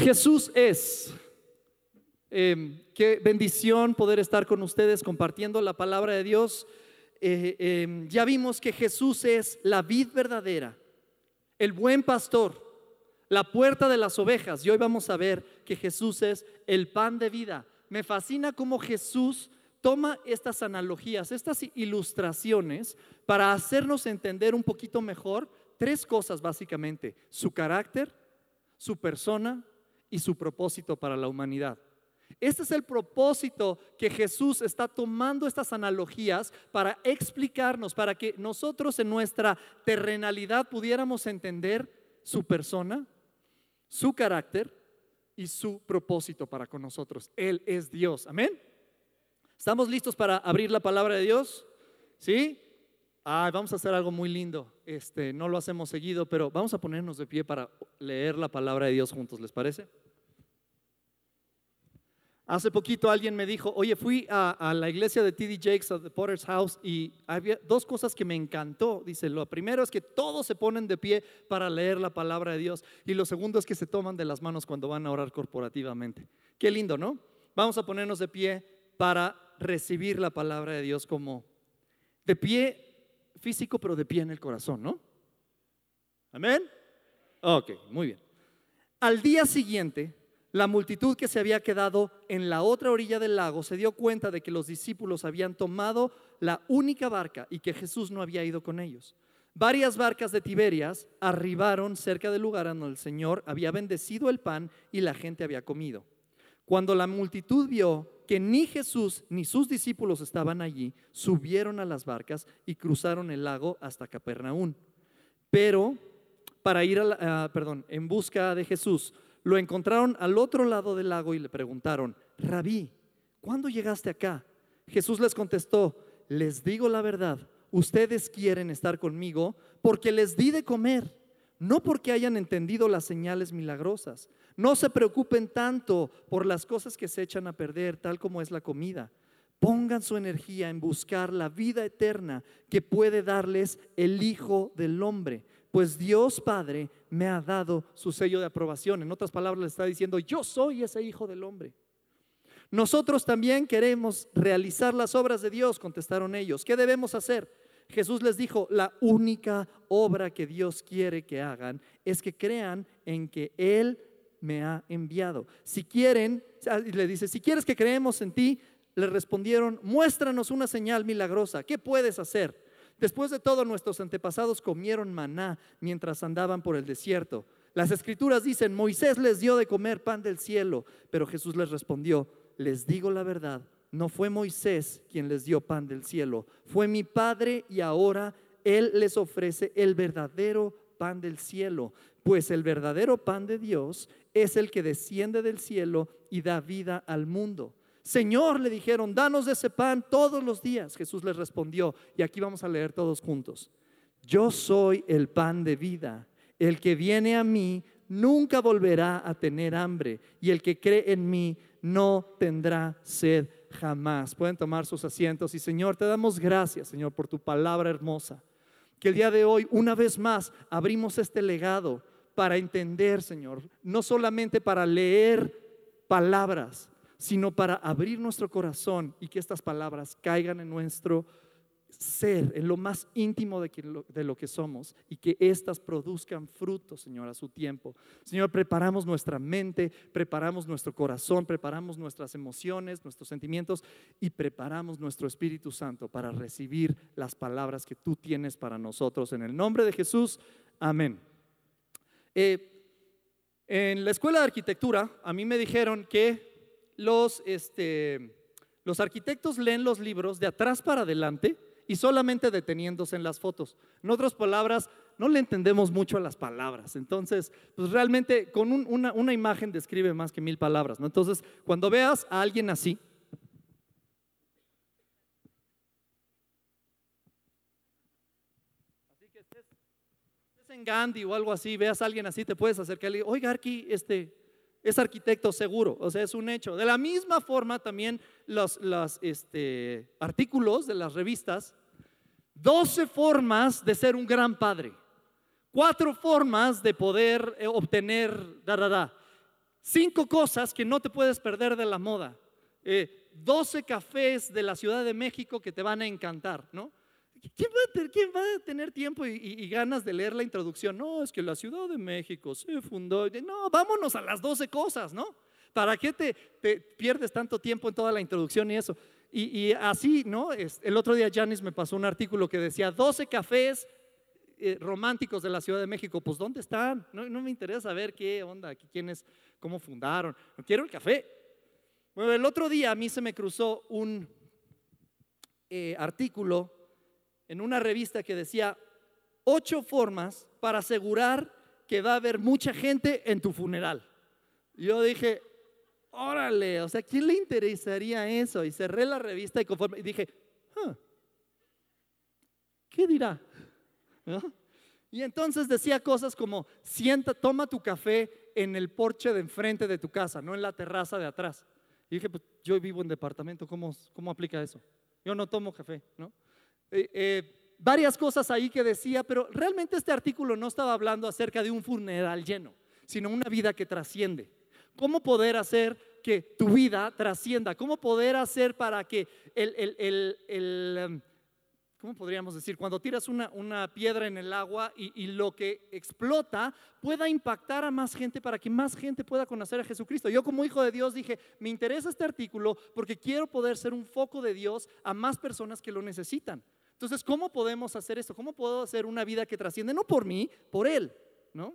Jesús es. Em, qué bendición poder estar con ustedes compartiendo la palabra de Dios. Eh, em, ya vimos que Jesús es la vid verdadera, el buen pastor, la puerta de las ovejas. Y hoy vamos a ver que Jesús es el pan de vida. Me fascina cómo Jesús toma estas analogías, estas ilustraciones para hacernos entender un poquito mejor tres cosas básicamente, su carácter, su persona y su propósito para la humanidad. Este es el propósito que Jesús está tomando estas analogías para explicarnos, para que nosotros en nuestra terrenalidad pudiéramos entender su persona, su carácter y su propósito para con nosotros. Él es Dios. Amén. ¿Estamos listos para abrir la palabra de Dios? ¿Sí? vamos a hacer algo muy lindo. Este, no lo hacemos seguido, pero vamos a ponernos de pie para leer la palabra de Dios juntos, ¿les parece? Hace poquito alguien me dijo, oye, fui a, la iglesia de TD Jakes, a The Potter's House, y había dos cosas que me encantó. Dice, lo primero es que todos se ponen de pie para leer la palabra de Dios, y lo segundo es que se toman de las manos cuando van a orar corporativamente. Qué lindo, ¿no? Vamos a ponernos de pie para recibir la palabra de Dios como de pie físico, pero de pie en el corazón, ¿no? Amén. Ok, muy bien. Al día siguiente, la multitud que se había quedado en la otra orilla del lago se dio cuenta de que los discípulos habían tomado la única barca y que Jesús no había ido con ellos. Varias barcas de Tiberias arribaron cerca del lugar donde el Señor había bendecido el pan y la gente había comido. Cuando la multitud vio que ni Jesús ni sus discípulos estaban allí, subieron a las barcas y cruzaron el lago hasta Capernaum. Pero para ir a perdón, en busca de Jesús, lo encontraron al otro lado del lago y le preguntaron, Rabí, ¿cuándo llegaste acá? Jesús les contestó, les digo la verdad, ustedes quieren estar conmigo porque les di de comer, no porque hayan entendido las señales milagrosas. No se preocupen tanto por las cosas que se echan a perder, tal como es la comida. Pongan su energía en buscar la vida eterna que puede darles el Hijo del Hombre, pues Dios Padre me ha dado su sello de aprobación. En otras palabras, le está diciendo, yo soy ese Hijo del Hombre. Nosotros también queremos realizar las obras de Dios, contestaron ellos. ¿Qué debemos hacer? Jesús les dijo, la única obra que Dios quiere que hagan es que crean en que Él me ha enviado. Si quieren, le dice, si quieres que creemos en ti, le respondieron, muéstranos una señal milagrosa, ¿qué puedes hacer? Después de todo, nuestros antepasados comieron maná mientras andaban por el desierto. Las escrituras dicen, Moisés les dio de comer pan del cielo, pero Jesús les respondió, les digo la verdad, no fue Moisés quien les dio pan del cielo, fue mi Padre y ahora Él les ofrece el verdadero pan del cielo, pues el verdadero pan de Dios es el que desciende del cielo y da vida al mundo. Señor, le dijeron, danos ese pan todos los días. Jesús les respondió, y aquí vamos a leer todos juntos. Yo soy el pan de vida. El que viene a mí nunca volverá a tener hambre, y el que cree en mí no tendrá sed jamás. Pueden tomar sus asientos y Señor, te damos gracias, Señor, por tu palabra hermosa. Que el día de hoy, una vez más, abrimos este legado para entender, Señor, no solamente para leer palabras, sino para abrir nuestro corazón y que estas palabras caigan en nuestro ser, en lo más íntimo de, de lo que somos y que éstas produzcan frutos, Señor, a su tiempo. Señor, preparamos nuestra mente, preparamos nuestro corazón, preparamos nuestras emociones, nuestros sentimientos y preparamos nuestro Espíritu Santo para recibir las palabras que tú tienes para nosotros. En el nombre de Jesús, amén. Eh, en la escuela de arquitectura, a mí me dijeron que los, este, los arquitectos leen los libros de atrás para adelante y solamente deteniéndose en las fotos. En otras palabras, no le entendemos mucho a las palabras. Entonces, pues realmente con una, imagen describe más que mil palabras, ¿no? Entonces, cuando veas a alguien así, en Gandhi o algo así, veas a alguien así, te puedes acercar y le oiga, aquí este, es arquitecto seguro, o sea, es un hecho. De la misma forma también los, este, artículos de las revistas, 12 formas de ser un gran padre, cuatro formas de poder eh, obtener, da, da, cinco cosas que no te puedes perder de la moda, eh, 12 cafés de la Ciudad de México que te van a encantar, ¿no? ¿Quién va, a tener, tiempo y, ganas de leer la introducción? No, es que la Ciudad de México se fundó. No, vámonos a las 12 cosas, ¿no? ¿Para qué te, pierdes tanto tiempo en toda la introducción y eso? Y, así, ¿no? El otro día Janis me pasó un artículo que decía 12 cafés eh, románticos de la Ciudad de México. Pues, ¿dónde están? No, me interesa saber qué onda, quiénes, cómo fundaron. quiero el café. Bueno, el otro día a mí se me cruzó un eh, artículo en una revista que decía ocho formas para asegurar que va a haber mucha gente en tu funeral. Yo dije, órale, o sea, ¿quién le interesaría eso? Y cerré la revista y conforme y dije, ¿qué dirá? Y entonces decía cosas como, sienta, toma tu café en el porche de enfrente de tu casa, no en la terraza de atrás. Y dije, pues yo vivo en departamento, ¿cómo, cómo aplica eso? Yo no tomo café, ¿no? Eh, eh, varias cosas ahí que decía, pero realmente este artículo no estaba hablando acerca de un funeral lleno, sino una vida que trasciende. ¿Cómo poder hacer que tu vida trascienda? ¿Cómo poder hacer para que el, em, ¿cómo podríamos decir? Cuando tiras una, piedra en el agua y, y, lo que explota pueda impactar a más gente para que más gente pueda conocer a Jesucristo. Yo como hijo de Dios dije, me interesa este artículo porque quiero poder ser un foco de Dios a más personas que lo necesitan. Entonces, ¿cómo podemos hacer esto? ¿Cómo puedo hacer una vida que trasciende? No por mí, por Él, ¿no?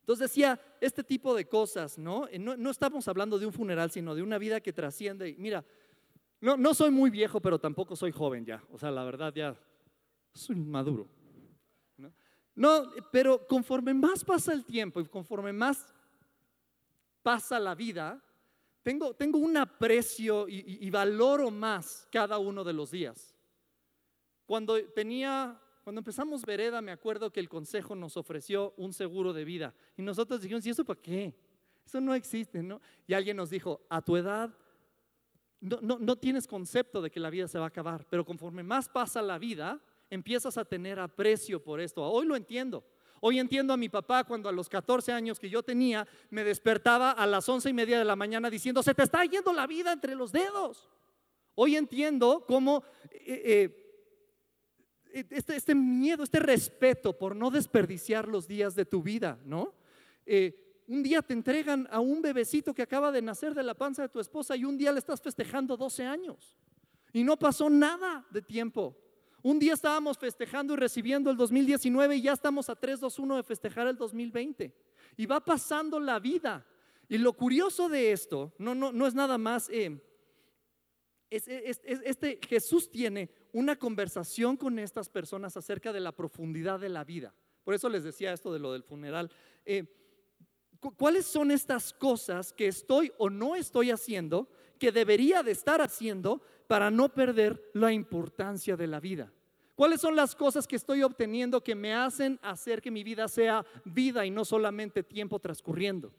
Entonces decía, este tipo de cosas, ¿no? ¿no? No, estamos hablando de un funeral, sino de una vida que trasciende. Mira, no, no soy muy viejo, pero tampoco soy joven ya. O sea, la verdad ya soy maduro. ¿no? no, pero conforme más pasa el tiempo y conforme más pasa la vida, tengo, tengo un aprecio y valoro más cada uno de los días. Cuando tenía, cuando empezamos Vereda, me acuerdo que el consejo nos ofreció un seguro de vida. Y nosotros dijimos, ¿y eso para qué? Eso no existe, ¿no? Y alguien nos dijo, a tu edad no, no, tienes concepto de que la vida se va a acabar, pero conforme más pasa la vida, empiezas a tener aprecio por esto. Hoy lo entiendo. Hoy entiendo a mi papá cuando a los 14 años que yo tenía me despertaba a las 11 y media de la mañana diciendo, se te está yendo la vida entre los dedos. Hoy entiendo cómo eh, eh, este, este, miedo, este respeto por no desperdiciar los días de tu vida, ¿no? Eh, un día te entregan a un bebecito que acaba de nacer de la panza de tu esposa y un día le estás festejando 12 años y no pasó nada de tiempo. Un día estábamos festejando y recibiendo el 2019 y ya estamos a 321 de festejar el 2020. Y va pasando la vida. Y lo curioso de esto no, no, no es nada más, eh, este Jesús tiene una conversación con estas personas acerca de la profundidad de la vida. Por eso les decía esto de lo del funeral. Eh, ¿Cuáles son estas cosas que estoy o no estoy haciendo que debería de estar haciendo para no perder la importancia de la vida? ¿Cuáles son las cosas que estoy obteniendo que me hacen hacer que mi vida sea vida y no solamente tiempo transcurriendo?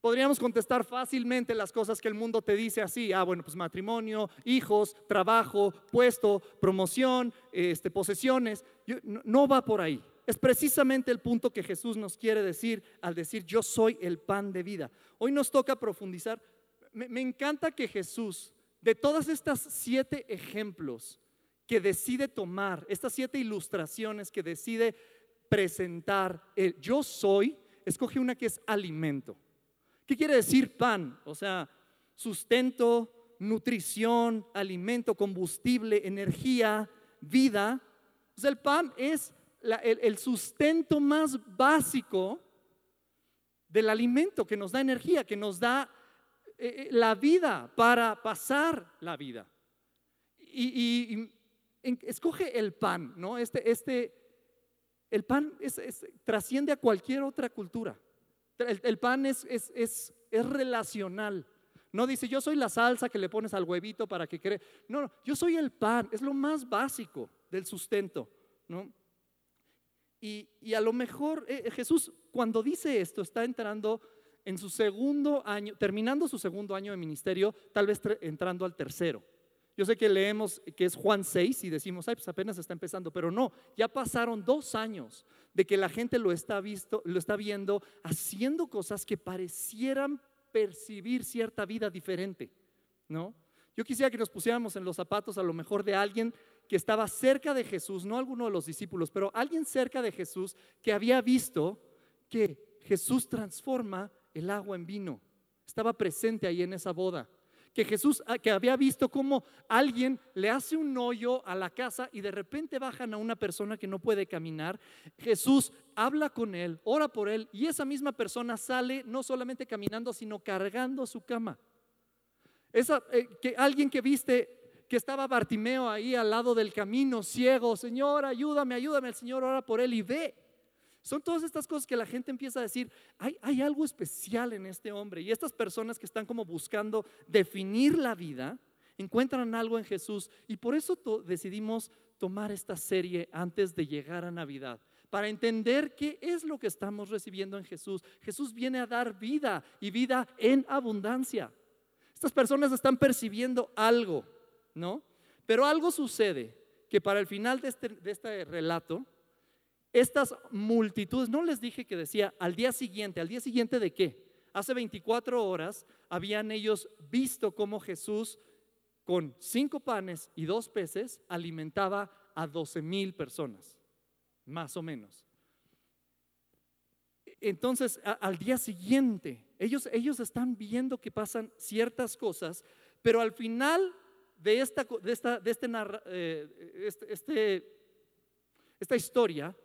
Podríamos contestar fácilmente las cosas que el mundo te dice así, ah, bueno, pues matrimonio, hijos, trabajo, puesto, promoción, este, posesiones. no, va por ahí. Es precisamente el punto que Jesús nos quiere decir al decir, yo soy el pan de vida. Hoy nos toca profundizar. Me, me encanta que Jesús, de todas estas siete ejemplos que decide tomar, estas siete ilustraciones que decide presentar, el yo soy, escoge una que es alimento. ¿Qué quiere decir pan? O sea, sustento, nutrición, alimento, combustible, energía, vida. O el pan es el, sustento más básico del alimento que nos da energía, que nos da eh, eh, la vida para pasar la vida. Y, escoge el pan, ¿no? Este, este El pan trasciende a cualquier otra cultura. El, pan es, es, es, relacional. No dice, yo soy la salsa que le pones al huevito para que cree. No, no, yo soy el pan. Es lo más básico del sustento. ¿no? Y, y a lo mejor eh, Jesús cuando dice esto está entrando en su segundo año, terminando su segundo año de ministerio, tal vez entrando al tercero. Yo sé que leemos que es Juan 6 y decimos, ay, pues apenas está empezando, pero no, ya pasaron dos años de que la gente lo está, visto, lo está viendo haciendo cosas que parecieran percibir cierta vida diferente, ¿no? Yo quisiera que nos pusiéramos en los zapatos a lo mejor de alguien que estaba cerca de Jesús, no alguno de los discípulos, pero alguien cerca de Jesús que había visto que Jesús transforma el agua en vino. Estaba presente ahí en esa boda que Jesús, ah, que había visto cómo alguien le hace un hoyo a la casa y de repente bajan a una persona que no puede caminar. Jesús habla con él, ora por él y esa misma persona sale no solamente caminando, sino cargando su cama. Esa, eh, que alguien que viste que estaba Bartimeo ahí al lado del camino, ciego, Señor, ayúdame, ayúdame, el Señor ora por él y ve. Son todas estas cosas que la gente empieza a decir, hay, algo especial en este hombre. Y estas personas que están como buscando definir la vida, encuentran algo en Jesús. Y por eso decidimos tomar esta serie antes de llegar a Navidad para entender qué es lo que estamos recibiendo en Jesús. Jesús viene a dar vida y vida en abundancia. Estas personas están percibiendo algo, ¿no? Pero algo sucede que para el final de este, de este relato, estas multitudes, no les dije que decía al día siguiente, al día siguiente de qué? Hace 24 horas habían ellos visto cómo Jesús con cinco panes y dos peces alimentaba a 12 mil personas, más o menos. Entonces, al día siguiente, ellos, ellos están viendo que pasan ciertas cosas, pero al final de esta, de esta, de este, eh, este, este esta historia,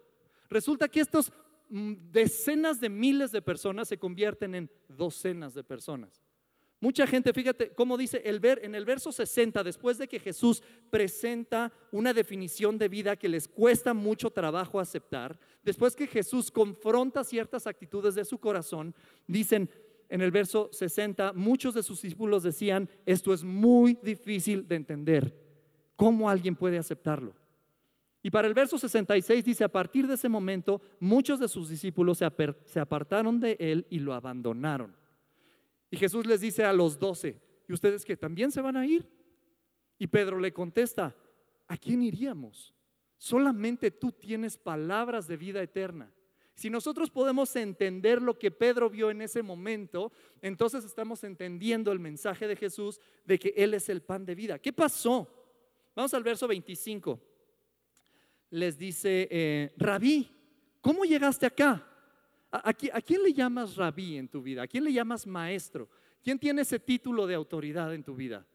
Resulta que estos mm, decenas de miles de personas se convierten en docenas de personas. Mucha gente, fíjate cómo dice el ver, en el verso 60, después de que Jesús presenta una definición de vida que les cuesta mucho trabajo aceptar, después que Jesús confronta ciertas actitudes de su corazón, dicen en el verso 60, muchos de sus discípulos decían, esto es muy difícil de entender. ¿Cómo alguien puede aceptarlo? Y para el verso 66 dice, a partir de ese momento, muchos de sus discípulos se, apartaron de él y lo abandonaron. Y Jesús les dice a los doce, ¿y ustedes que también se van a ir? Y Pedro le contesta, ¿a quién iríamos? Solamente tú tienes palabras de vida eterna. Si nosotros podemos entender lo que Pedro vio en ese momento, entonces estamos entendiendo el mensaje de Jesús de que Él es el pan de vida. ¿Qué pasó? Vamos al verso 25 les dice, eh, rabí, ¿cómo llegaste acá? ¿A, quién le llamas rabí en tu vida? ¿A quién le llamas maestro? ¿Quién tiene ese título de autoridad en tu vida?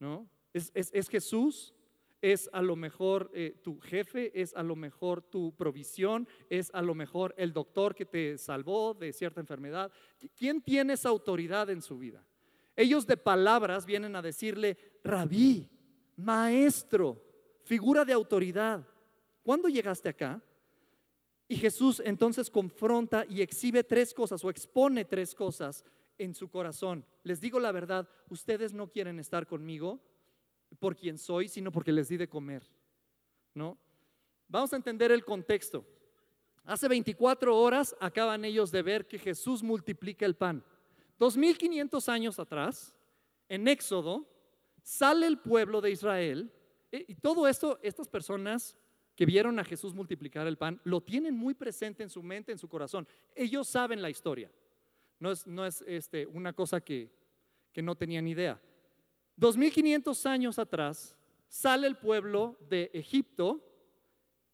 ¿No? ¿Es, Jesús? ¿Es a lo mejor eh, tu jefe? ¿Es a lo mejor tu provisión? ¿Es a lo mejor el doctor que te salvó de cierta enfermedad? ¿Quién tiene esa autoridad en su vida? Ellos de palabras vienen a decirle, rabí, maestro figura de autoridad. ¿Cuándo llegaste acá? Y Jesús entonces confronta y exhibe tres cosas o expone tres cosas en su corazón. Les digo la verdad, ustedes no quieren estar conmigo por quien soy, sino porque les di de comer. ¿No? Vamos a entender el contexto. Hace 24 horas acaban ellos de ver que Jesús multiplica el pan. 2500 años atrás, en Éxodo, sale el pueblo de Israel y todo esto, estas personas que vieron a Jesús multiplicar el pan, lo tienen muy presente en su mente, en su corazón. Ellos saben la historia. No es, no es este, una cosa que, que no tenían idea. 2500 años atrás, sale el pueblo de Egipto,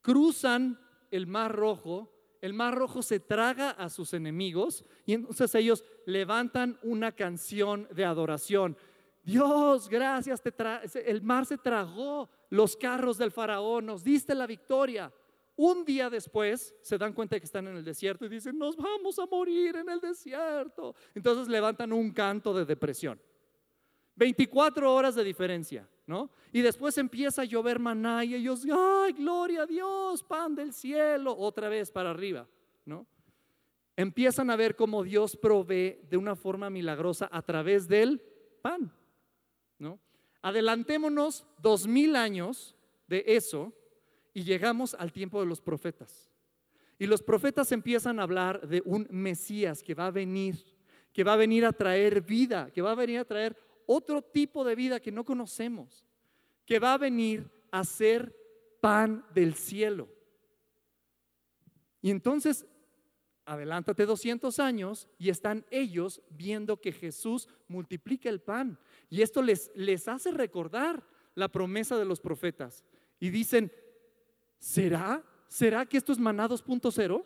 cruzan el Mar Rojo, el Mar Rojo se traga a sus enemigos y entonces ellos levantan una canción de adoración. Dios, gracias, el mar se tragó los carros del faraón, nos diste la victoria. Un día después se dan cuenta de que están en el desierto y dicen, nos vamos a morir en el desierto. Entonces levantan un canto de depresión. 24 horas de diferencia, ¿no? Y después empieza a llover maná y ellos, ay, gloria a Dios, pan del cielo, otra vez para arriba, ¿no? Empiezan a ver cómo Dios provee de una forma milagrosa a través del pan, ¿no? Adelantémonos dos mil años de eso y llegamos al tiempo de los profetas. Y los profetas empiezan a hablar de un Mesías que va a venir, que va a venir a traer vida, que va a venir a traer otro tipo de vida que no conocemos, que va a venir a ser pan del cielo. Y entonces, adelántate 200 años y están ellos viendo que Jesús multiplica el pan. Y esto les, les hace recordar la promesa de los profetas. Y dicen, ¿será? ¿Será que esto es maná 2.0?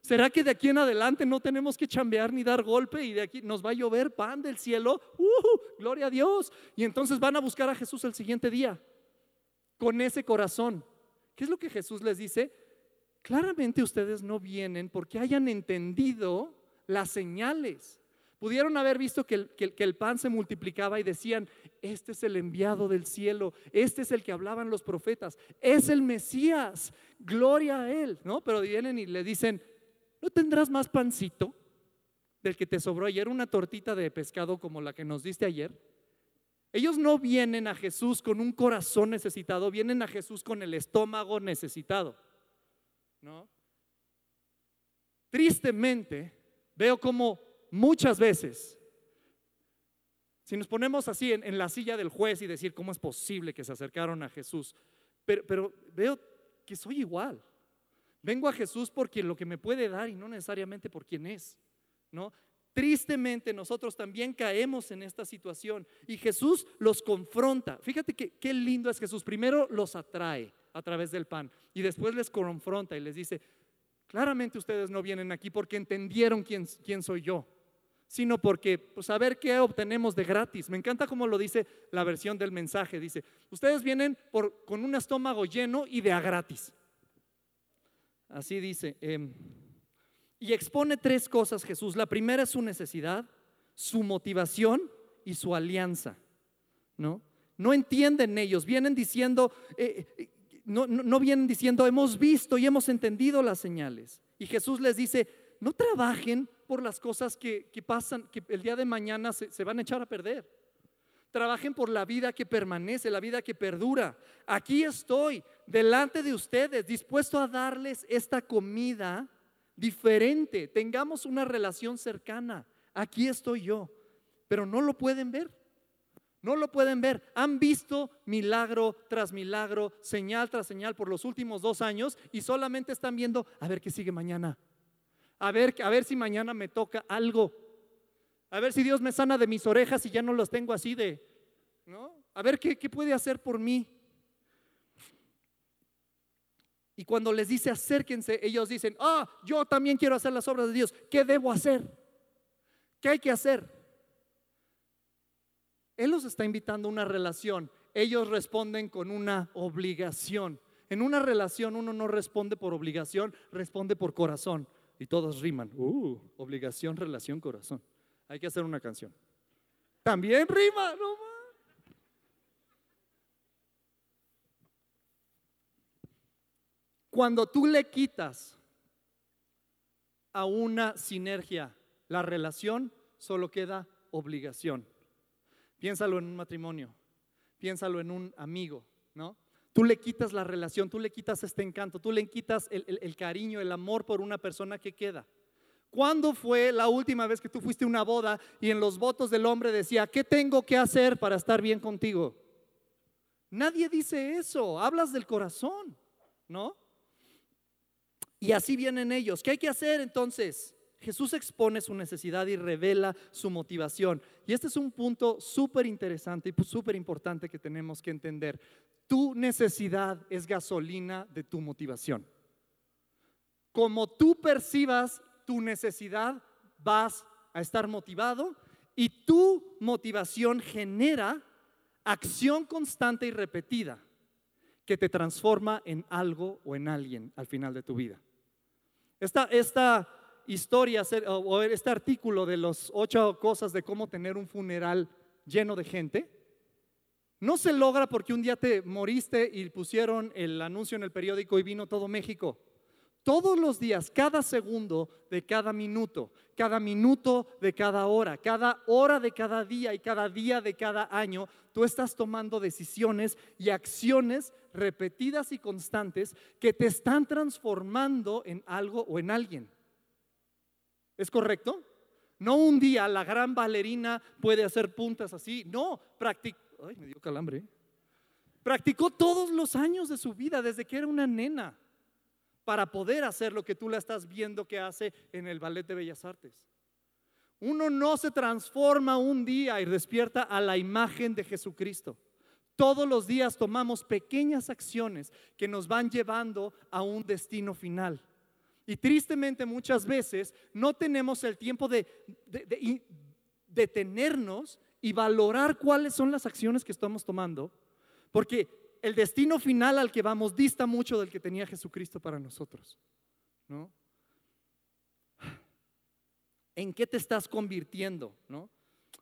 ¿Será que de aquí en adelante no tenemos que chambear ni dar golpe y de aquí nos va a llover pan del cielo? ¡Uh! Gloria a Dios. Y entonces van a buscar a Jesús el siguiente día con ese corazón. ¿Qué es lo que Jesús les dice? Claramente ustedes no vienen porque hayan entendido las señales. Pudieron haber visto que el, pan se multiplicaba y decían, este es el enviado del cielo, este es el que hablaban los profetas, es el Mesías, gloria a él, ¿no? Pero vienen y le dicen, ¿no tendrás más pancito del que te sobró ayer, una tortita de pescado como la que nos diste ayer? Ellos no vienen a Jesús con un corazón necesitado, vienen a Jesús con el estómago necesitado. ¿No? Tristemente, veo como muchas veces, si nos ponemos así en, la silla del juez y decir cómo es posible que se acercaron a Jesús, pero, pero veo que soy igual. Vengo a Jesús porque lo que me puede dar y no necesariamente por quien es, ¿no? Tristemente nosotros también caemos en esta situación y Jesús los confronta. Fíjate que qué lindo es Jesús. Primero los atrae a través del pan y después les confronta y les dice, claramente ustedes no vienen aquí porque entendieron quién, quién soy yo, sino porque, pues a ver qué obtenemos de gratis. Me encanta cómo lo dice la versión del mensaje. Dice, ustedes vienen por, con un estómago lleno y de a gratis. Así dice. Em, y expone tres cosas Jesús. La primera es su necesidad, su motivación y su alianza. ¿No? No entienden ellos, vienen diciendo, eh, no, no, vienen diciendo, hemos visto y hemos entendido las señales. Y Jesús les dice, no trabajen por las cosas que, pasan, que el día de mañana se van a echar a perder. Trabajen por la vida que permanece, la vida que perdura. Aquí estoy, delante de ustedes, dispuesto a darles esta comida diferente. Tengamos una relación cercana. Aquí estoy yo. Pero no lo pueden ver. No lo pueden ver. Han visto milagro tras milagro, señal tras señal por los últimos dos años y solamente están viendo a ver qué sigue mañana. A ver, a ver si mañana me toca algo. A ver si Dios me sana de mis orejas y ya no los tengo así de, ¿no? A ver qué, puede hacer por mí. Y cuando les dice acérquense, ellos dicen, ah, yo también quiero hacer las obras de Dios. ¿Qué debo hacer? ¿Qué hay que hacer? Él los está invitando a una relación. Ellos responden con una obligación. En una relación uno no responde por obligación, responde por corazón. Y todos riman. Uh, obligación, relación, corazón. Hay que hacer una canción. También rima, no Cuando tú le quitas a una sinergia la relación, solo queda obligación. Piénsalo en un matrimonio, piénsalo en un amigo, ¿no? Tú le quitas la relación, tú le quitas este encanto, tú le quitas el, el cariño, el amor por una persona que queda. ¿Cuándo fue la última vez que tú fuiste a una boda y en los votos del hombre decía, ¿qué tengo que hacer para estar bien contigo? Nadie dice eso, hablas del corazón, ¿no? Y así vienen ellos. ¿Qué hay que hacer entonces? Jesús expone su necesidad y revela su motivación. Y este es un punto súper interesante y súper importante que tenemos que entender. Tu necesidad es gasolina de tu motivación. Como tú percibas tu necesidad, vas a estar motivado y tu motivación genera acción constante y repetida que te transforma en algo o en alguien al final de tu vida. Esta, esta historia o este artículo de los ocho cosas de cómo tener un funeral lleno de gente, no se logra porque un día te moriste y pusieron el anuncio en el periódico y vino todo México. Todos los días, cada segundo de cada minuto, cada minuto de cada hora, cada hora de cada día y cada día de cada año, tú estás tomando decisiones y acciones repetidas y constantes que te están transformando en algo o en alguien. ¿Es correcto? No un día la gran bailarina puede hacer puntas así. No, practicó. Ay, me dio calambre. Practicó todos los años de su vida, desde que era una nena para poder hacer lo que tú la estás viendo que hace en el Ballet de Bellas Artes. Uno no se transforma un día y despierta a la imagen de Jesucristo. Todos los días tomamos pequeñas acciones que nos van llevando a un destino final. Y tristemente muchas veces no tenemos el tiempo de, detenernos y valorar cuáles son las acciones que estamos tomando, porque el destino final al que vamos dista mucho del que tenía Jesucristo para nosotros. ¿no? ¿En qué te estás convirtiendo? ¿no?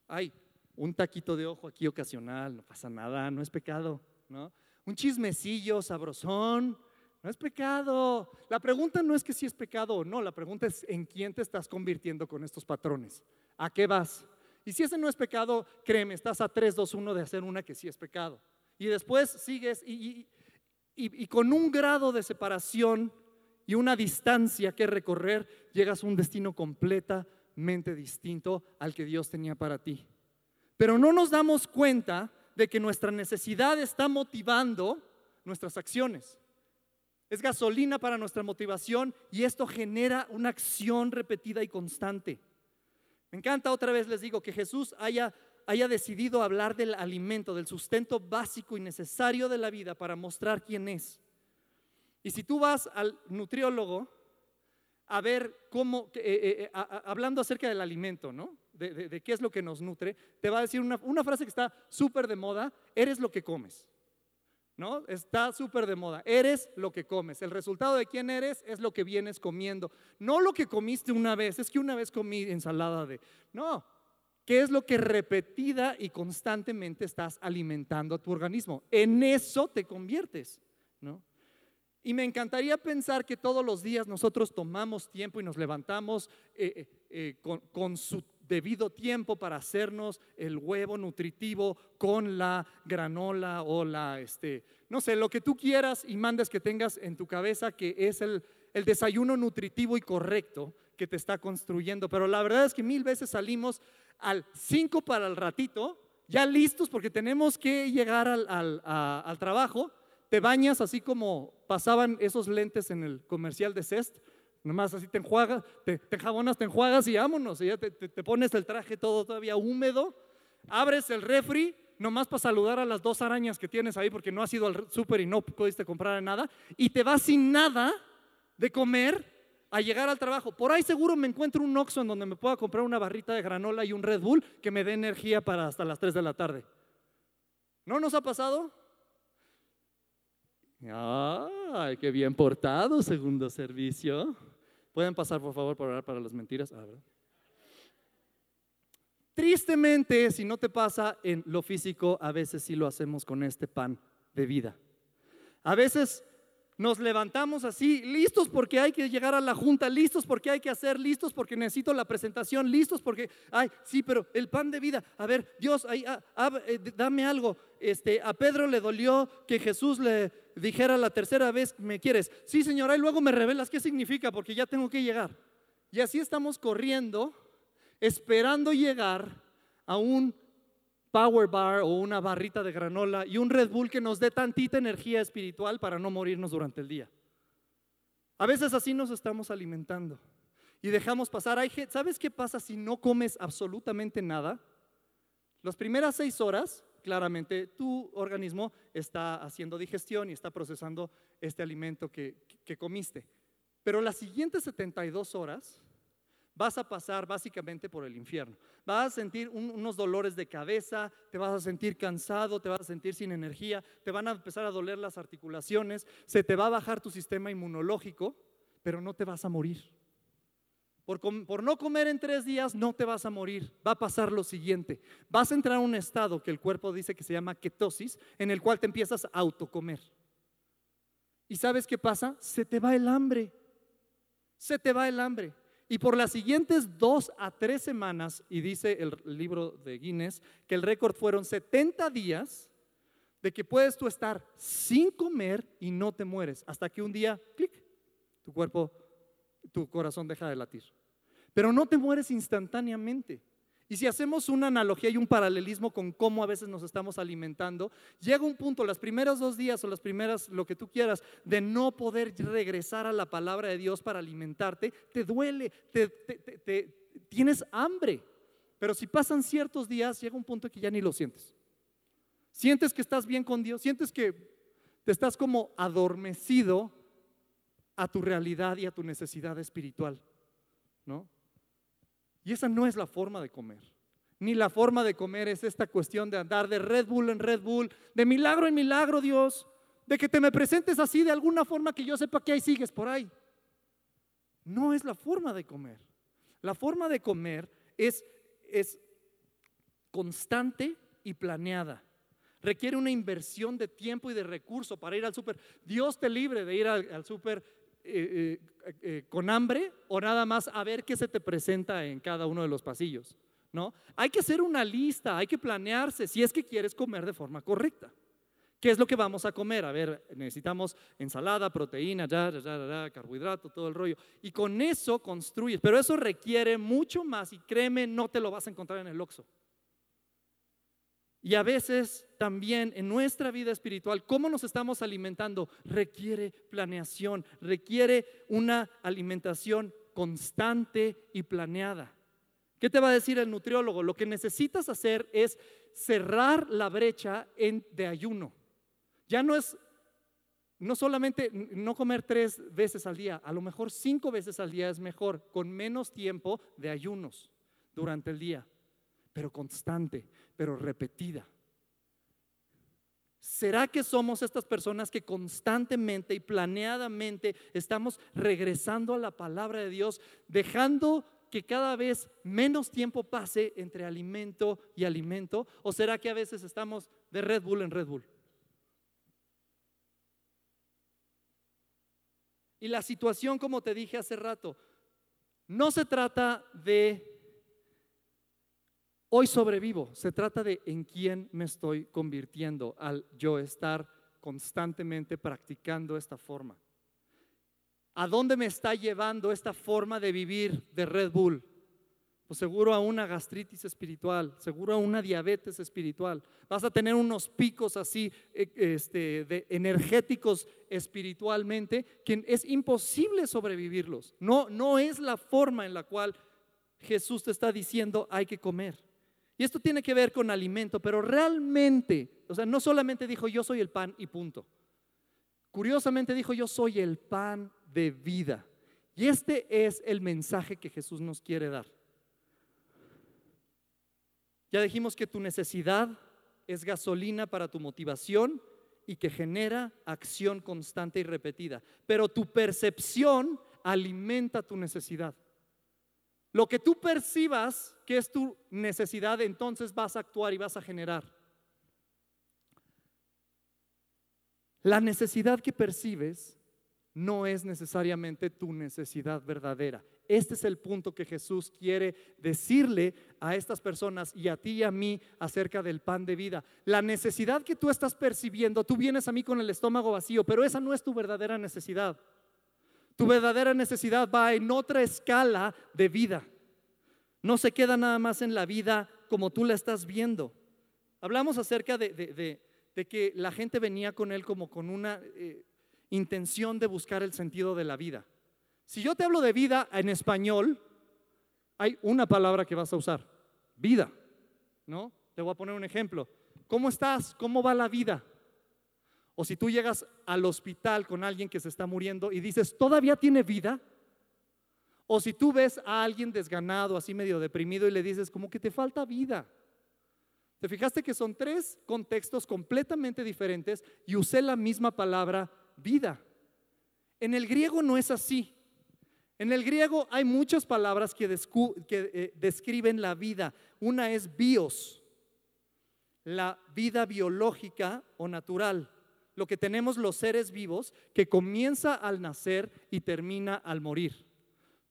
Hay un taquito de ojo aquí ocasional, no pasa nada, no es pecado. ¿no? Un chismecillo sabrosón, no es pecado. La pregunta no es que si es pecado o no, la pregunta es en quién te estás convirtiendo con estos patrones. ¿A qué vas? Y si ese no es pecado, créeme, estás a 3, 2, 1 de hacer una que sí es pecado y después sigues y, con un grado de separación y una distancia que recorrer, llegas a un destino completamente distinto al que Dios tenía para ti. Pero no nos damos cuenta de que nuestra necesidad está motivando nuestras acciones. Es gasolina para nuestra motivación y esto genera una acción repetida y constante. Me encanta otra vez, les digo, que Jesús haya haya decidido hablar del alimento, del sustento básico y necesario de la vida para mostrar quién es. Y si tú vas al nutriólogo a ver cómo, eh, eh, eh, hablando acerca del alimento, ¿no? De, qué es lo que nos nutre, te va a decir una, una frase que está súper de moda, eres lo que comes. ¿No? Está súper de moda. Eres lo que comes. El resultado de quién eres es lo que vienes comiendo. No lo que comiste una vez. Es que una vez comí ensalada de... No, ¿Qué es lo que repetida y constantemente estás alimentando a tu organismo? En eso te conviertes, ¿no? Y me encantaría pensar que todos los días nosotros tomamos tiempo y nos levantamos eh, eh, eh, con, con, su debido tiempo para hacernos el huevo nutritivo con la granola o la, este, no sé, lo que tú quieras y mandes que tengas en tu cabeza que es el, el desayuno nutritivo y correcto que te está construyendo. Pero la verdad es que mil veces salimos al 5 para el ratito, ya listos porque tenemos que llegar al, trabajo, te bañas así como pasaban esos lentes en el comercial de Cest, nomás así te enjuagas, te, te enjabonas, te enjuagas y vámonos, y ya te, pones el traje todo todavía húmedo, abres el refri, nomás para saludar a las dos arañas que tienes ahí porque no has ido al súper y no pudiste comprar nada, y te vas sin nada de comer a llegar al trabajo. Por ahí seguro me encuentro un Oxxo en donde me pueda comprar una barrita de granola y un Red Bull que me dé energía para hasta las 3 de la tarde. ¿No nos ha pasado? Ay, qué bien portado, segundo servicio. ¿Pueden pasar, por favor, para orar para las mentiras? Ah, Tristemente, si no te pasa en lo físico, a veces sí lo hacemos con este pan de vida. A veces nos levantamos así, listos porque hay que llegar a la junta, listos porque hay que hacer, listos porque necesito la presentación, listos porque, ay, sí, pero el pan de vida, a ver, Dios, ah, ah, eh, dame algo. Este, a Pedro le dolió que Jesús le dijera la tercera vez, ¿me quieres? Sí, señora, y luego me revelas qué significa porque ya tengo que llegar. Y así estamos corriendo, esperando llegar a un power bar o una barrita de granola y un Red Bull que nos dé tantita energía espiritual para no morirnos durante el día. A veces así nos estamos alimentando y dejamos pasar. ¿Sabes qué pasa si no comes absolutamente nada? Las primeras seis horas, claramente, tu organismo está haciendo digestión y está procesando este alimento que, que comiste. Pero las siguientes 72 horas vas a pasar básicamente por el infierno. Vas a sentir unos dolores de cabeza, te vas a sentir cansado, te vas a sentir sin energía, te van a empezar a doler las articulaciones, se te va a bajar tu sistema inmunológico, pero no te vas a morir. Por, no comer en tres días no te vas a morir. Va a pasar lo siguiente. Vas a entrar a un estado que el cuerpo dice que se llama ketosis, en el cual te empiezas a autocomer. ¿Y sabes qué pasa? Se te va el hambre. Se te va el hambre. Y por las siguientes dos a tres semanas, y dice el libro de Guinness, que el récord fueron 70 días de que puedes tú estar sin comer y no te mueres, hasta que un día, clic, tu cuerpo, tu corazón deja de latir. Pero no te mueres instantáneamente. Y si hacemos una analogía y un paralelismo con cómo a veces nos estamos alimentando, llega un punto, las primeras dos días o las primeras, lo que tú quieras, de no poder regresar a la palabra de Dios para alimentarte, te duele, te- te- tienes hambre. Pero si pasan ciertos días, llega un punto que ya ni lo sientes. Sientes que estás bien con Dios, sientes que te estás como adormecido a tu realidad y a tu necesidad espiritual, ¿no? Y esa no es la forma de comer. Ni la forma de comer es esta cuestión de andar de Red Bull en Red Bull, de milagro en milagro, Dios, de que te me presentes así de alguna forma que yo sepa que ahí sigues por ahí. No es la forma de comer. La forma de comer es, es constante y planeada. Requiere una inversión de tiempo y de recurso para ir al súper. Dios te libre de ir al, al súper eh, eh, eh, con hambre o nada más a ver qué se te presenta en cada uno de los pasillos. ¿no? Hay que hacer una lista, hay que planearse si es que quieres comer de forma correcta. ¿Qué es lo que vamos a comer? A ver, necesitamos ensalada, proteína, ya, ya, ya, carbohidrato, todo el rollo. Y con eso construyes, pero eso requiere mucho más y créeme, no te lo vas a encontrar en el Oxxo. Y a veces también en nuestra vida espiritual, cómo nos estamos alimentando requiere planeación, requiere una alimentación constante y planeada. ¿Qué te va a decir el nutriólogo? Lo que necesitas hacer es cerrar la brecha en, de ayuno. Ya no es, no solamente no comer tres veces al día, a lo mejor cinco veces al día es mejor, con menos tiempo de ayunos durante el día, pero constante, pero repetida. ¿Será que somos estas personas que constantemente y planeadamente estamos regresando a la palabra de Dios, dejando que cada vez menos tiempo pase entre alimento y alimento? ¿O será que a veces estamos de Red Bull en Red Bull? Y la situación, como te dije hace rato, no se trata de hoy sobrevivo, se trata de en quién me estoy convirtiendo al yo estar constantemente practicando esta forma. ¿A dónde me está llevando esta forma de vivir de Red Bull? Pues seguro a una gastritis espiritual, seguro a una diabetes espiritual. Vas a tener unos picos así eh, este, de energéticos espiritualmente que es imposible sobrevivirlos. No, no es la forma en la cual Jesús te está diciendo hay que comer. Y esto tiene que ver con alimento, pero realmente, o sea, no solamente dijo yo soy el pan y punto. Curiosamente dijo yo soy el pan de vida. Y este es el mensaje que Jesús nos quiere dar. Ya dijimos que tu necesidad es gasolina para tu motivación y que genera acción constante y repetida. Pero tu percepción alimenta tu necesidad. Lo que tú percibas que es tu necesidad, entonces vas a actuar y vas a generar. La necesidad que percibes no es necesariamente tu necesidad verdadera. Este es el punto que Jesús quiere decirle a estas personas y a ti y a mí acerca del pan de vida. La necesidad que tú estás percibiendo, tú vienes a mí con el estómago vacío, pero esa no es tu verdadera necesidad. Tu verdadera necesidad va en otra escala de vida. No se queda nada más en la vida como tú la estás viendo. Hablamos acerca de, de, de, que la gente venía con él como con una eh, intención de buscar el sentido de la vida. Si yo te hablo de vida en español, hay una palabra que vas a usar, vida, ¿no? Te voy a poner un ejemplo. ¿Cómo estás? ¿Cómo va la vida? O si tú llegas al hospital con alguien que se está muriendo y dices, ¿todavía tiene vida? O si tú ves a alguien desganado, así medio deprimido y le dices, como que te falta vida. ¿Te fijaste que son tres contextos completamente diferentes y usé la misma palabra vida? En el griego no es así. En el griego hay muchas palabras que, eh, describen la vida. Una es bios, la vida biológica o natural, lo que tenemos los seres vivos que comienza al nacer y termina al morir.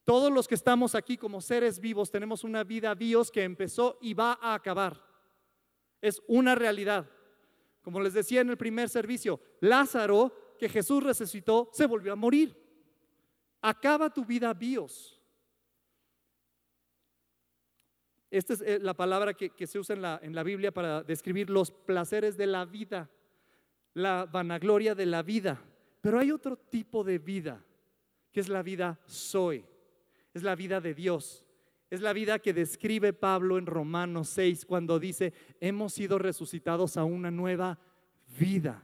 Todos los que estamos aquí como seres vivos tenemos una vida bios que empezó y va a acabar. Es una realidad. Como les decía en el primer servicio, Lázaro, que Jesús resucitó, se volvió a morir. Acaba tu vida bios. Esta es eh, la palabra que, se usa en la, en la Biblia para describir los placeres de la vida, la vanagloria de la vida. Pero hay otro tipo de vida, que es la vida Zoe, es la vida de Dios. Es la vida que describe Pablo en Romanos 6 cuando dice, hemos sido resucitados a una nueva vida.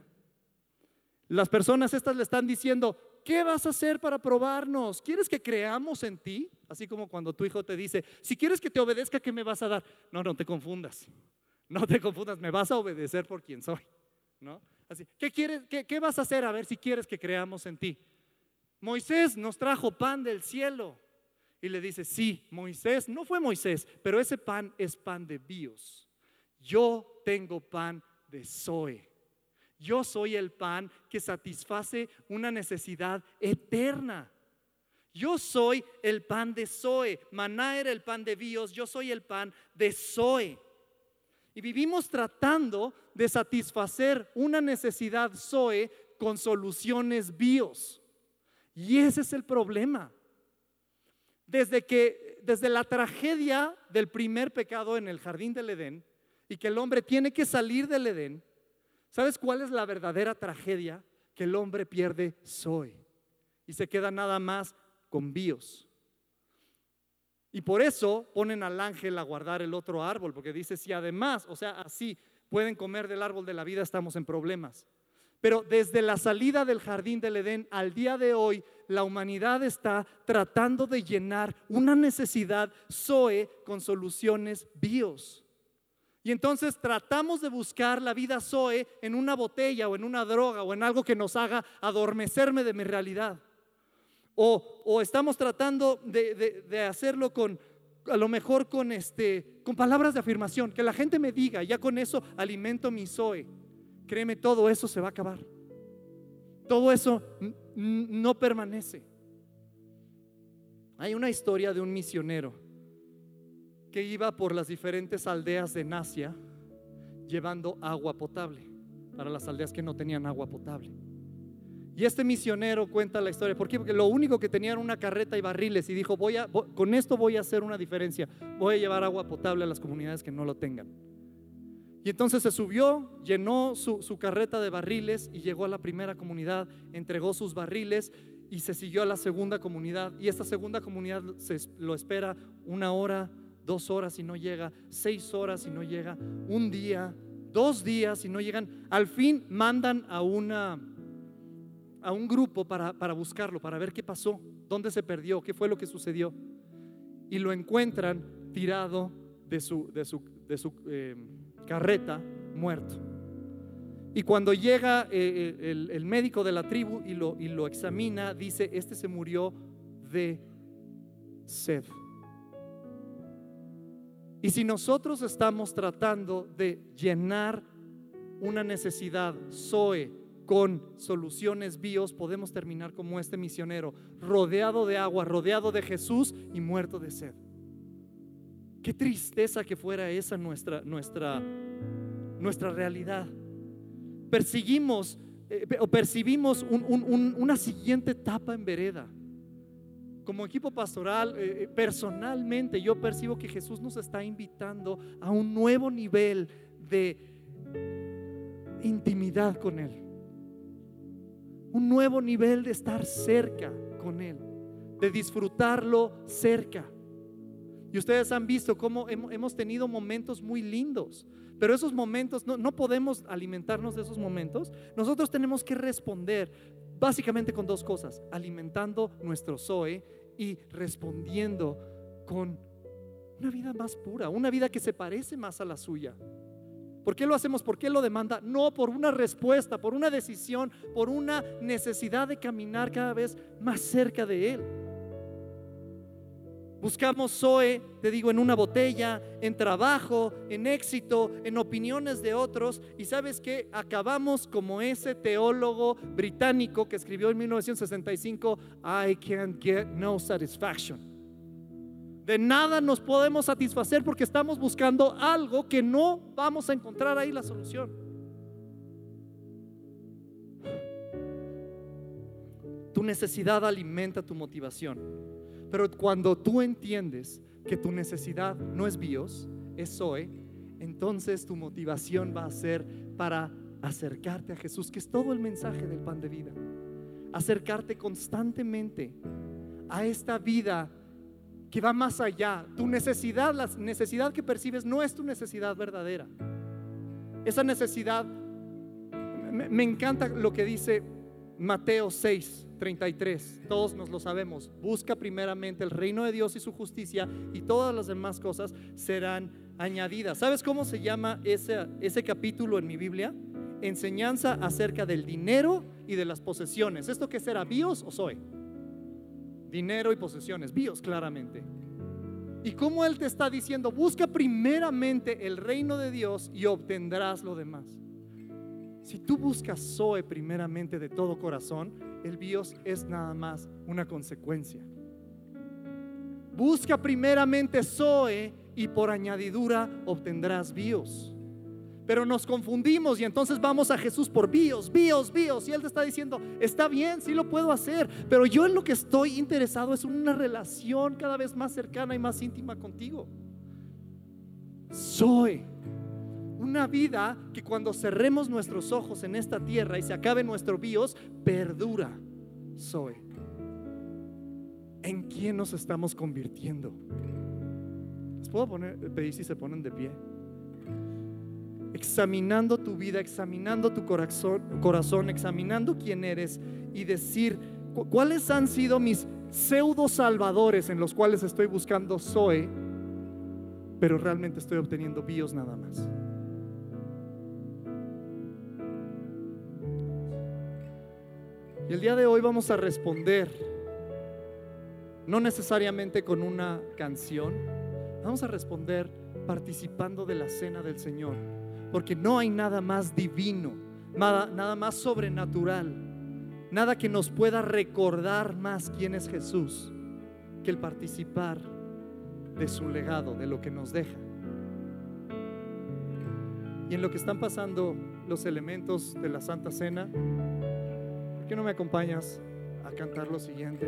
Las personas estas le están diciendo, ¿qué vas a hacer para probarnos? ¿Quieres que creamos en ti? Así como cuando tu hijo te dice, si quieres que te obedezca, ¿qué me vas a dar? No, no te confundas. No te confundas, me vas a obedecer por quien soy. ¿No? ¿Qué, quieres, ¿Qué vas a hacer a ver si quieres que creamos en ti? Moisés nos trajo pan del cielo y le dice, sí, Moisés, no fue Moisés, pero ese pan es pan de bios. Yo tengo pan de Zoe. Yo soy el pan que satisface una necesidad eterna. Yo soy el pan de Zoe. Maná era el pan de bios, yo soy el pan de Zoe. Y vivimos tratando de satisfacer una necesidad Zoe con soluciones bios. Y ese es el problema desde que desde la tragedia del primer pecado en el jardín del Edén y que el hombre tiene que salir del Edén, ¿sabes cuál es la verdadera tragedia? Que el hombre pierde Zoe y se queda nada más con bios. Y por eso ponen al ángel a guardar el otro árbol, porque dice, si además, o sea, así pueden comer del árbol de la vida, estamos en problemas. Pero desde la salida del jardín del Edén al día de hoy, la humanidad está tratando de llenar una necesidad Zoe con soluciones bios. Y entonces tratamos de buscar la vida Zoe en una botella o en una droga o en algo que nos haga adormecerme de mi realidad. O, estamos tratando de, de, hacerlo con, a lo mejor con, este, con palabras de afirmación, que la gente me diga, ya con eso alimento mi Zoe. Créeme, todo eso se va a acabar. Todo eso no permanece. Hay una historia de un misionero que iba por las diferentes aldeas de Nacia llevando agua potable para las aldeas que no tenían agua potable. Y este misionero cuenta la historia. ¿Por qué? Porque lo único que tenía era una carreta y barriles y dijo, voy a, con esto voy a hacer una diferencia. Voy a llevar agua potable a las comunidades que no lo tengan. Y entonces se subió, llenó su, carreta de barriles y llegó a la primera comunidad, entregó sus barriles y se siguió a la segunda comunidad. Y esta segunda comunidad se, lo espera una hora, dos horas y no llega, seis horas y no llega, un día, dos días y no llegan. Al fin mandan a, una, a un grupo para, buscarlo, para ver qué pasó, dónde se perdió, qué fue lo que sucedió. Y lo encuentran tirado de su, de su, de su eh, carreta, muerto. Y cuando llega eh, eh, el, médico de la tribu y lo, y lo examina, dice, este se murió de sed. Y si nosotros estamos tratando de llenar una necesidad Zoe con soluciones bios, podemos terminar como este misionero, rodeado de agua, rodeado de Jesús y muerto de sed. Qué tristeza que fuera esa nuestra, nuestra, nuestra realidad. Perseguimos eh, o percibimos una siguiente etapa en vereda. Como equipo pastoral, eh, eh, personalmente yo percibo que Jesús nos está invitando a un nuevo nivel de intimidad con Él. Un nuevo nivel de estar cerca con Él, de disfrutarlo cerca. Y ustedes han visto cómo hemos tenido momentos muy lindos, pero esos momentos no, podemos alimentarnos de esos momentos. Nosotros tenemos que responder básicamente con dos cosas, alimentando nuestro Zoe y respondiendo con una vida más pura, una vida que se parece más a la suya. ¿Por qué lo hacemos? ¿Por qué lo demanda? No por una respuesta, por una decisión, por una necesidad de caminar cada vez más cerca de Él. Buscamos Zoe, te digo, en una botella, en trabajo, en éxito, en opiniones de otros. Y sabes que acabamos como ese teólogo británico que escribió en 1965, I can't get no satisfaction. De nada nos podemos satisfacer porque estamos buscando algo que no vamos a encontrar ahí la solución. Tu necesidad alimenta tu motivación. Pero cuando tú entiendes que tu necesidad no es bios, es Zoe, entonces tu motivación va a ser para acercarte a Jesús, que es todo el mensaje del pan de vida. Acercarte constantemente a esta vida que va más allá. Tu necesidad, la necesidad que percibes no es tu necesidad verdadera. Esa necesidad, me, encanta lo que dice Mateo 6, 33, todos nos lo sabemos. Busca primeramente el reino de Dios y su justicia y todas las demás cosas serán añadidas. ¿Sabes cómo se llama ese, ese capítulo en mi Biblia? Enseñanza acerca del dinero y de las posesiones. ¿Esto qué será? ¿Bios o soy? Dinero y posesiones. Bios, claramente. Y cómo Él te está diciendo, busca primeramente el reino de Dios y obtendrás lo demás. Si tú buscas Zoe primeramente de todo corazón, el bios es nada más una consecuencia. Busca primeramente Zoe y por añadidura obtendrás bios. Pero nos confundimos y entonces vamos a Jesús por bios, bios, bios. Y Él te está diciendo, está bien, sí lo puedo hacer, pero yo en lo que estoy interesado es una relación cada vez más cercana y más íntima contigo. Zoe una vida que cuando cerremos nuestros ojos en esta tierra y se acabe nuestro bios, perdura. Soy. ¿En quién nos estamos convirtiendo? ¿Les puedo poner, pedir si se ponen de pie? Examinando tu vida, examinando tu corazón, corazón, examinando quién eres y decir cuáles han sido mis pseudo salvadores en los cuales estoy buscando soy, pero realmente estoy obteniendo bios nada más. Y el día de hoy vamos a responder, no necesariamente con una canción, vamos a responder participando de la cena del Señor, porque no hay nada más divino, nada, nada más sobrenatural, nada que nos pueda recordar más quién es Jesús que el participar de su legado, de lo que nos deja. Y en lo que están pasando los elementos de la Santa Cena, qué no me acompañas a cantar lo siguiente?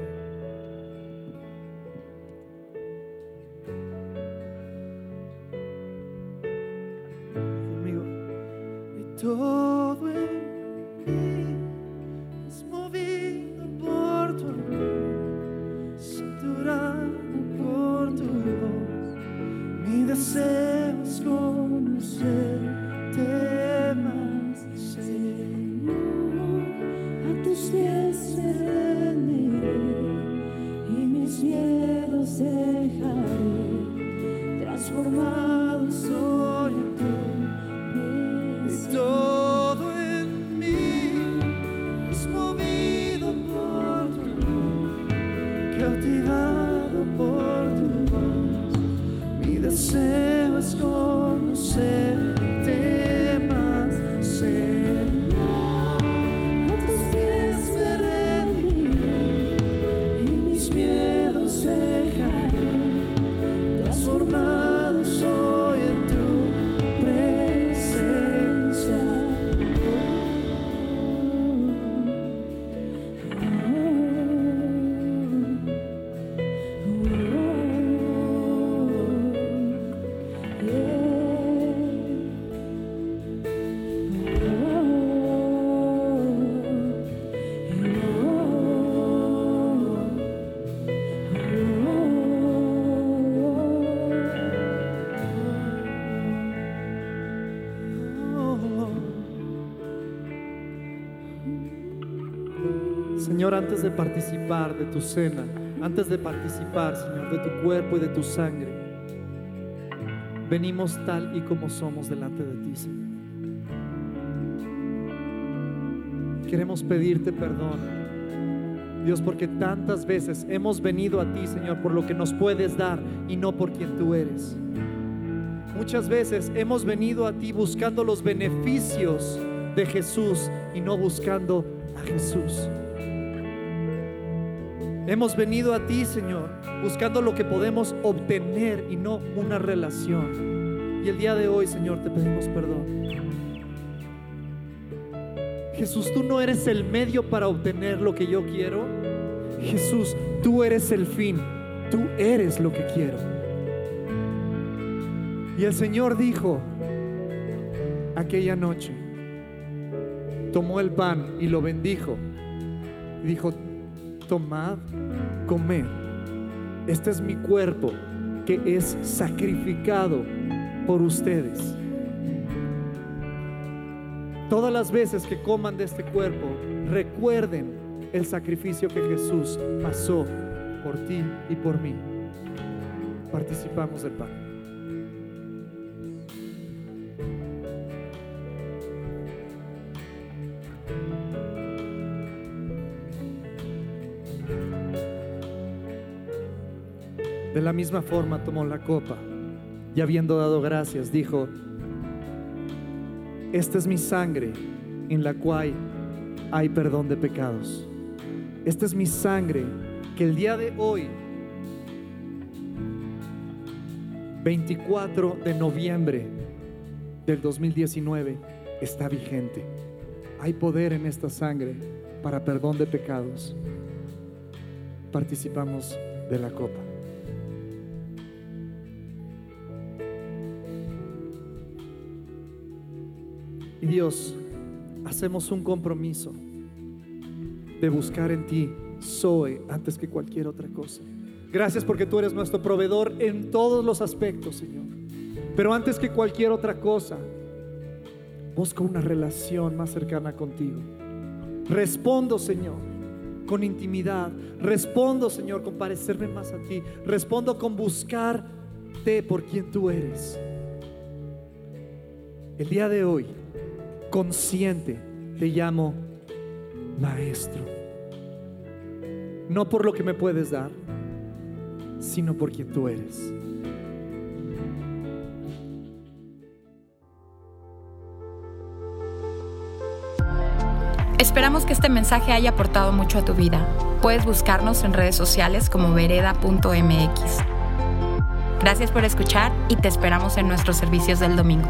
Antes de participar de tu cena, antes de participar, Señor, de tu cuerpo y de tu sangre, venimos tal y como somos delante de ti, Señor. Queremos pedirte perdón Dios, porque tantas veces hemos venido a ti, Señor, por lo que nos puedes dar y no por quien tú eres. Muchas veces hemos venido a ti buscando los beneficios de Jesús y no buscando a Jesús. Hemos venido a ti, Señor, buscando lo que podemos obtener y no una relación. Y el día de hoy, Señor, te pedimos perdón. Jesús, tú no eres el medio para obtener lo que yo quiero. Jesús, tú eres el fin. Tú eres lo que quiero. Y el Señor dijo aquella noche, tomó el pan y lo bendijo. Y dijo, tomad, comed. Este es mi cuerpo que es sacrificado por ustedes. Todas las veces que coman de este cuerpo, recuerden el sacrificio que Jesús pasó por ti y por mí. Participamos del pan. La misma forma tomó la copa y habiendo dado gracias, dijo, esta es mi sangre en la cual hay perdón de pecados. Esta es mi sangre que el día de hoy, 24 de noviembre del 2019, está vigente. Hay poder en esta sangre para perdón de pecados. Participamos de la copa. Dios, hacemos un compromiso de buscar en ti Zoe antes que cualquier otra cosa. Gracias porque tú eres nuestro proveedor en todos los aspectos, Señor. Pero antes que cualquier otra cosa, busco una relación más cercana contigo. Respondo, Señor, con intimidad. Respondo, Señor, con parecerme más a ti. Respondo con buscarte por quien tú eres. El día de hoy, consciente, te llamo maestro. No por lo que me puedes dar, sino por quien tú eres. Esperamos que este mensaje haya aportado mucho a tu vida. Puedes buscarnos en redes sociales como vereda.mx. Gracias por escuchar y te esperamos en nuestros servicios del domingo.